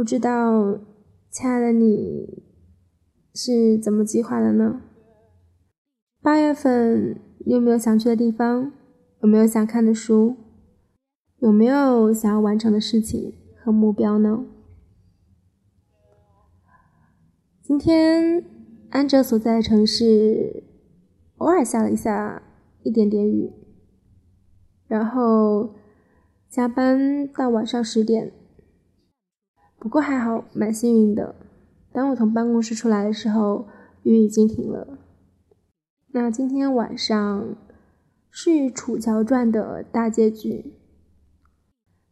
不知道亲爱的你是怎么计划的呢？八月份有没有想去的地方？有没有想看的书？有没有想要完成的事情和目标呢？今天安哲所在的城市偶尔下了一下一点点雨，然后。加班到晚上十点，不过还好，蛮幸运的。当我从办公室出来的时候，雨已经停了。那今天晚上是《楚乔传》的大结局。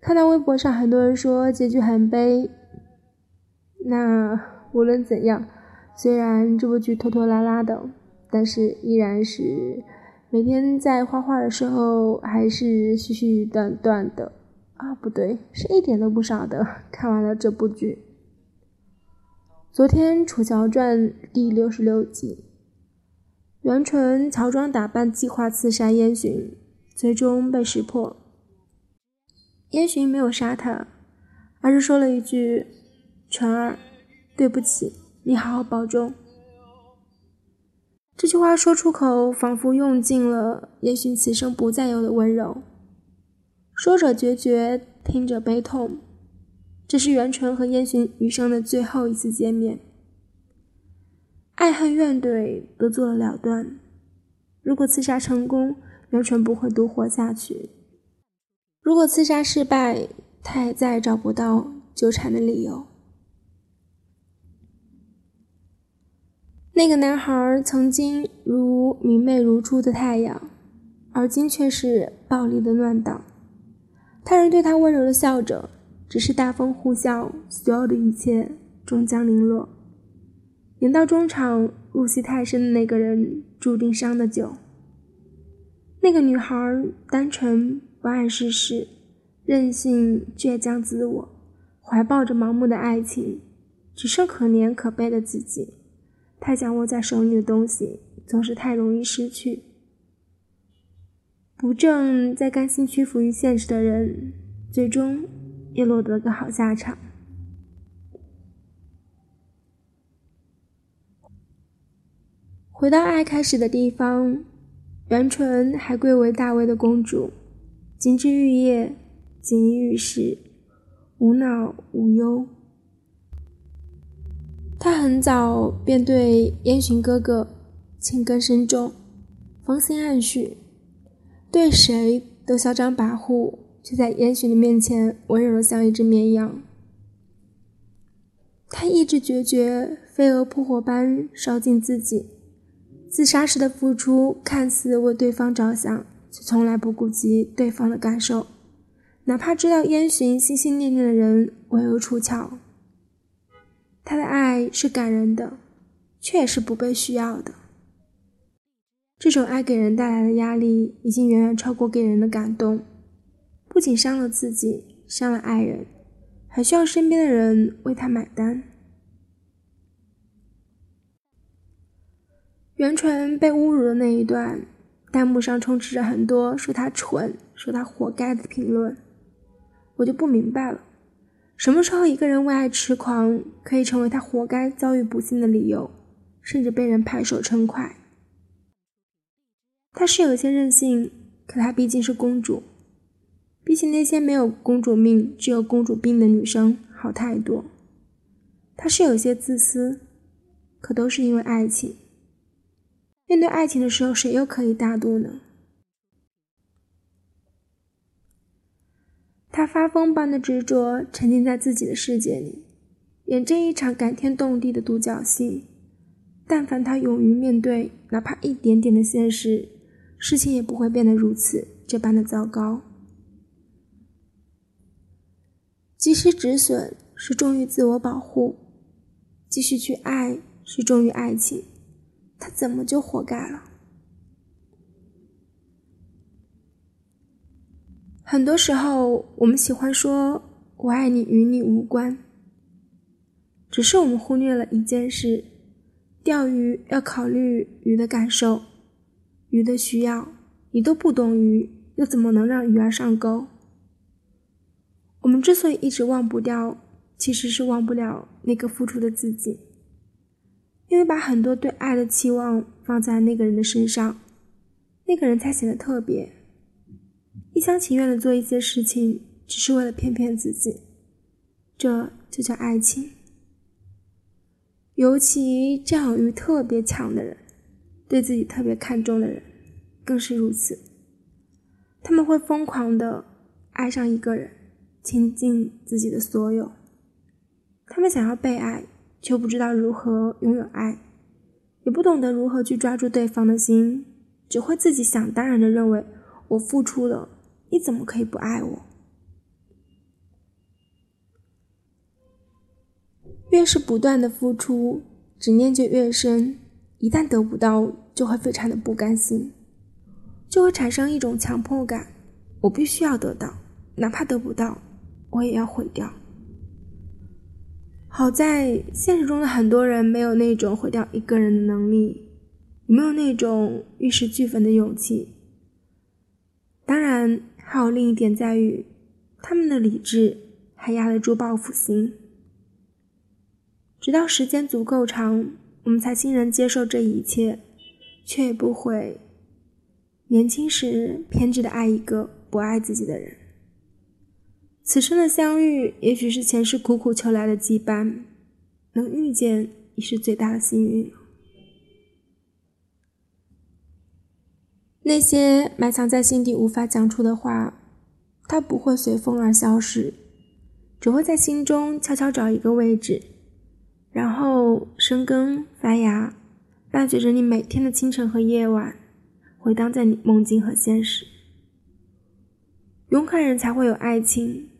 看到微博上很多人说结局很悲，那无论怎样，虽然这部剧拖拖拉拉的，但是依然是。每天在画画的时候，还是絮絮断断的啊，不对，是一点都不少的。看完了这部剧，昨天《楚乔传》第六十六集，袁纯乔装打扮，计划刺杀燕洵，最终被识破。燕洵没有杀他，而是说了一句：“纯儿，对不起，你好好保重。”这句话说出口，仿佛用尽了燕洵此生不再有的温柔。说者决绝，听者悲痛。这是袁纯和燕洵余生的最后一次见面，爱恨怨怼都做了了断。如果刺杀成功，袁纯不会独活下去；如果刺杀失败，他也再也找不到纠缠的理由。那个男孩曾经如明媚如初的太阳，而今却是暴力的乱党。他人对他温柔的笑着，只是大风呼啸，所有的一切终将零落。演到中场，入戏太深的那个人注定伤得久。那个女孩单纯不谙世事，任性倔强自我，怀抱着盲目的爱情，只剩可怜可悲的自己。太想握在手里的东西，总是太容易失去。不正在甘心屈服于现实的人，最终也落得个好下场。回到爱开始的地方，袁纯还贵为大魏的公主，金枝玉叶，锦衣玉食，无恼无忧。他很早便对燕洵哥哥情根深重，芳心暗许，对谁都嚣张跋扈，却在烟熏的面前温柔的像一只绵羊。他意志决绝，飞蛾扑火般烧尽自己，自杀时的付出看似为对方着想，却从来不顾及对方的感受，哪怕知道烟熏心心念念的人唯有楚乔。他的爱是感人的，却也是不被需要的。这种爱给人带来的压力，已经远远超过给人的感动。不仅伤了自己，伤了爱人，还需要身边的人为他买单。袁纯被侮辱的那一段，弹幕上充斥着很多说他蠢、说他活该的评论，我就不明白了。什么时候一个人为爱痴狂，可以成为他活该遭遇不幸的理由，甚至被人拍手称快？她是有些任性，可她毕竟是公主，比起那些没有公主命、只有公主病的女生好太多。她是有些自私，可都是因为爱情。面对爱情的时候，谁又可以大度呢？他发疯般的执着，沉浸在自己的世界里，演这一场感天动地的独角戏。但凡他勇于面对哪怕一点点的现实，事情也不会变得如此这般的糟糕。及时止损是忠于自我保护，继续去爱是忠于爱情。他怎么就活该了？很多时候，我们喜欢说“我爱你”与你无关，只是我们忽略了一件事：钓鱼要考虑鱼的感受、鱼的需要。你都不懂鱼，又怎么能让鱼儿上钩？我们之所以一直忘不掉，其实是忘不了那个付出的自己，因为把很多对爱的期望放在那个人的身上，那个人才显得特别，一厢情愿的做一些事情，只是为了骗骗自己，这就叫爱情。尤其占有欲特别强的人，对自己特别看重的人，更是如此。他们会疯狂的爱上一个人，倾尽自己的所有。他们想要被爱，却不知道如何拥有爱，也不懂得如何去抓住对方的心，只会自己想当然的认为我付出了，你怎么可以不爱我？越是不断的付出，执念就越深。一旦得不到，就会非常的不甘心，就会产生一种强迫感：我必须要得到，哪怕得不到，我也要毁掉。好在现实中的很多人没有那种毁掉一个人的能力，也没有那种玉石俱焚的勇气。当然，还有另一点在于，他们的理智还压得住报复心。直到时间足够长，我们才欣然接受这一切，却也不会年轻时偏执的爱一个不爱自己的人。此生的相遇，也许是前世苦苦求来的羁绊，能遇见已是最大的幸运了。那些埋藏在心底无法讲出的话，它不会随风而消失，只会在心中悄悄找一个位置。然后生根发芽，伴随着你每天的清晨和夜晚，回荡在你梦境和现实。勇敢人才会有爱情，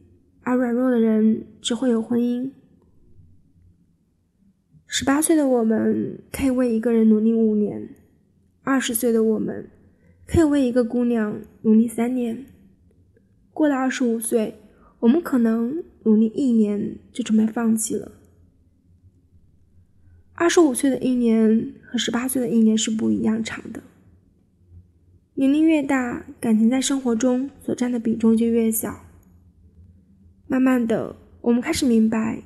而软弱的人只会有婚姻。十八岁的我们可以为一个人努力五年，二十岁的我们可以为一个姑娘努力三年，过了二十五岁，我们可能努力一年就准备放弃了。二十五岁的一年和十八岁的一年是不一样长的。年龄越大，感情在生活中所占的比重就越小。慢慢的，我们开始明白，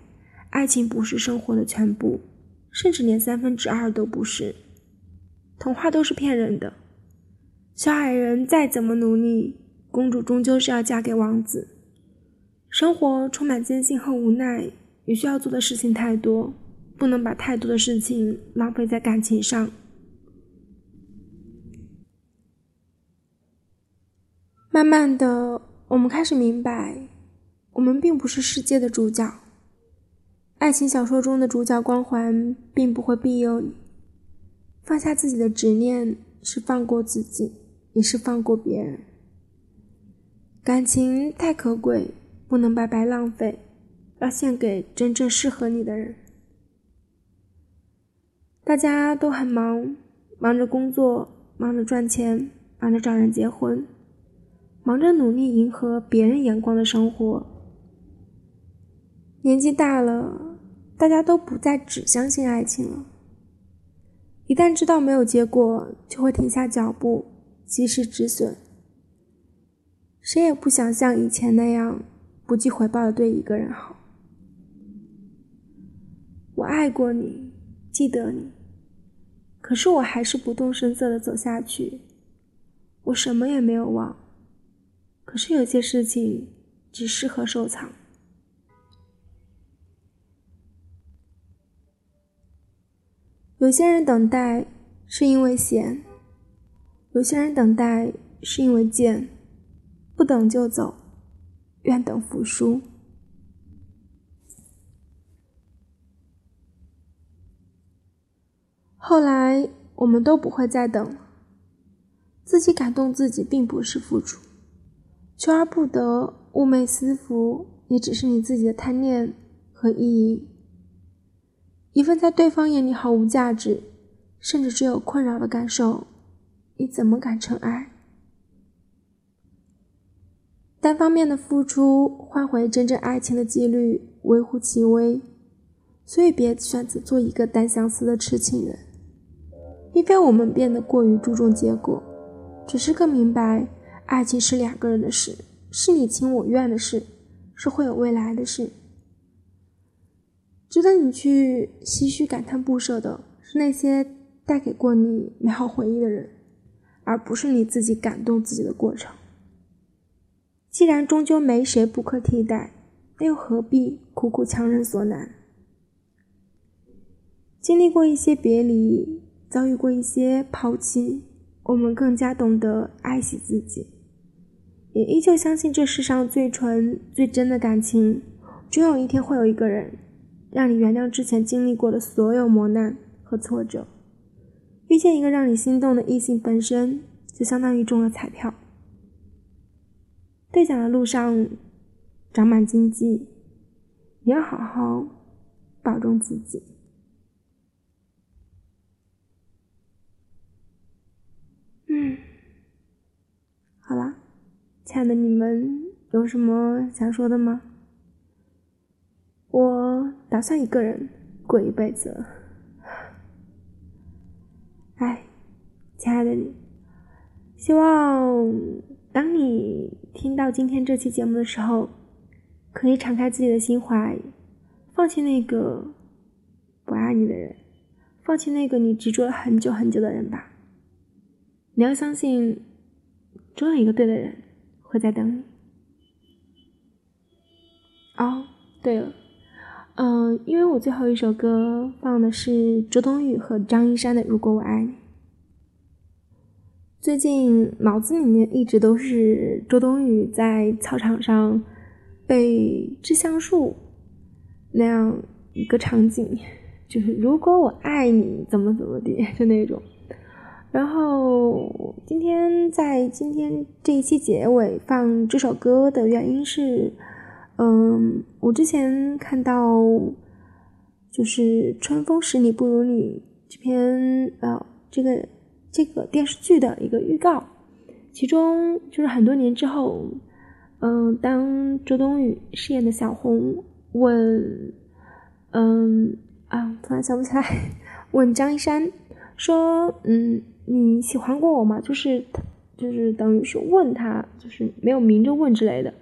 爱情不是生活的全部，甚至连三分之二都不是。童话都是骗人的。小矮人再怎么努力，公主终究是要嫁给王子。生活充满艰辛和无奈，你需要做的事情太多。不能把太多的事情浪费在感情上。慢慢的，我们开始明白，我们并不是世界的主角。爱情小说中的主角光环并不会庇佑你。放下自己的执念，是放过自己，也是放过别人。感情太可贵，不能白白浪费，要献给真正适合你的人。大家都很忙，忙着工作，忙着赚钱，忙着找人结婚，忙着努力迎合别人眼光的生活。年纪大了，大家都不再只相信爱情了。一旦知道没有结果，就会停下脚步，及时止损。谁也不想像以前那样不计回报的对一个人好。我爱过你。记得你，可是我还是不动声色的走下去。我什么也没有忘，可是有些事情只适合收藏。有些人等待是因为闲，有些人等待是因为贱，不等就走，愿等服输。后来，我们都不会再等了。自己感动自己，并不是付出；求而不得，寤寐思服，也只是你自己的贪念和意义。一份在对方眼里毫无价值，甚至只有困扰的感受，你怎么敢称爱？单方面的付出换回真正爱情的几率微乎其微，所以别选择做一个单相思的痴情人。并非我们变得过于注重结果，只是更明白，爱情是两个人的事，是你情我愿的事，是会有未来的事。值得你去唏嘘感叹不舍的是那些带给过你美好回忆的人，而不是你自己感动自己的过程。既然终究没谁不可替代，那又何必苦苦强人所难？经历过一些别离，遭遇过一些抛弃，我们更加懂得爱惜自己，也依旧相信这世上最纯、最真的感情，终有一天会有一个人。让你原谅之前经历过的所有磨难和挫折，遇见一个让你心动的异性，本身就相当于中了彩票。兑奖的路上长满荆棘，你要好好保重自己。好啦，亲爱的你们，有什么想说的吗？我打算一个人过一辈子。哎，亲爱的你，希望当你听到今天这期节目的时候，可以敞开自己的心怀，放弃那个不爱你的人，放弃那个你执着了很久很久的人吧。你要相信，总有一个对的人会在等你。哦，对了。嗯，因为我最后一首歌放的是周冬雨和张一山的《如果我爱你》。最近脑子里面一直都是周冬雨在操场上背致橡树那样一个场景，就是如果我爱你怎么怎么的，就那种。然后今天在今天这一期结尾放这首歌的原因是。嗯，我之前看到就是《春风十里不如你》这篇呃这个这个电视剧的一个预告，其中就是很多年之后，嗯，当周冬雨饰演的小红问，嗯啊，突然想不起来，问张一山说，嗯，你喜欢过我吗？就是就是等于是问他，就是没有明着问之类的。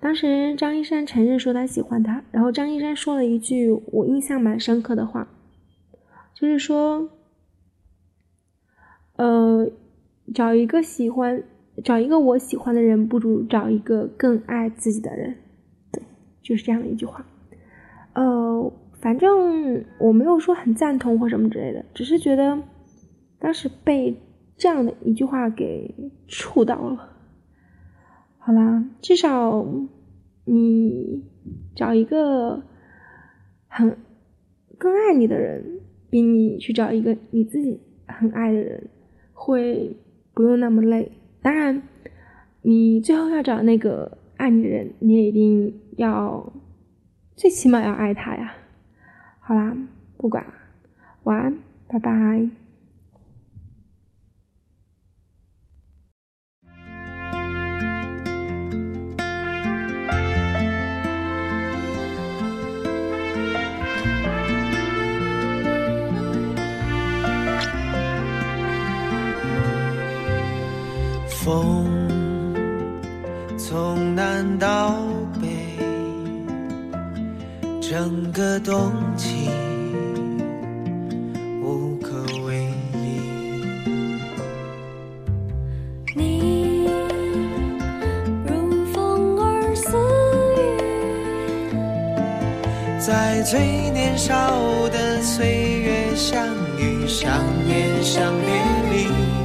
当时张一山承认说他喜欢他，然后张一山说了一句我印象蛮深刻的话，就是说，呃，找一个喜欢，找一个我喜欢的人，不如找一个更爱自己的人，对，就是这样的一句话。呃，反正我没有说很赞同或什么之类的，只是觉得当时被这样的一句话给触到了。好啦，至少你找一个很更爱你的人，比你去找一个你自己很爱的人，会不用那么累。当然，你最后要找那个爱你的人，你也一定要最起码要爱他呀。好啦，不管了，晚安，拜拜。风从南到北，整个冬季无可为依。你如风儿似雨，在最年少的岁月相遇、相恋、相别离。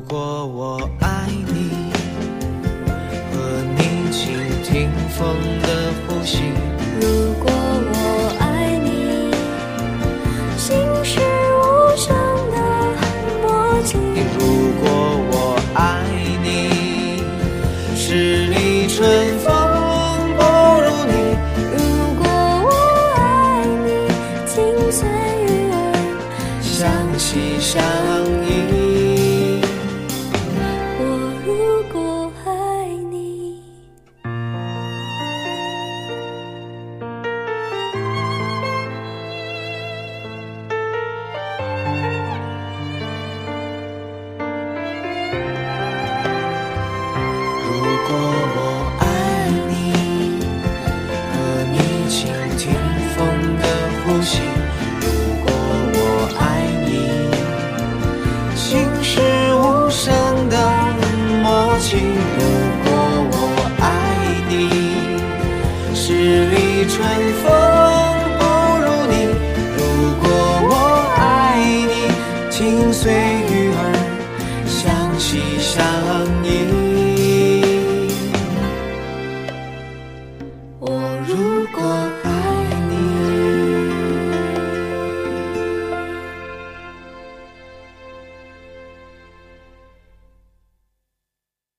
如果我爱你，和你倾听风的呼吸。如果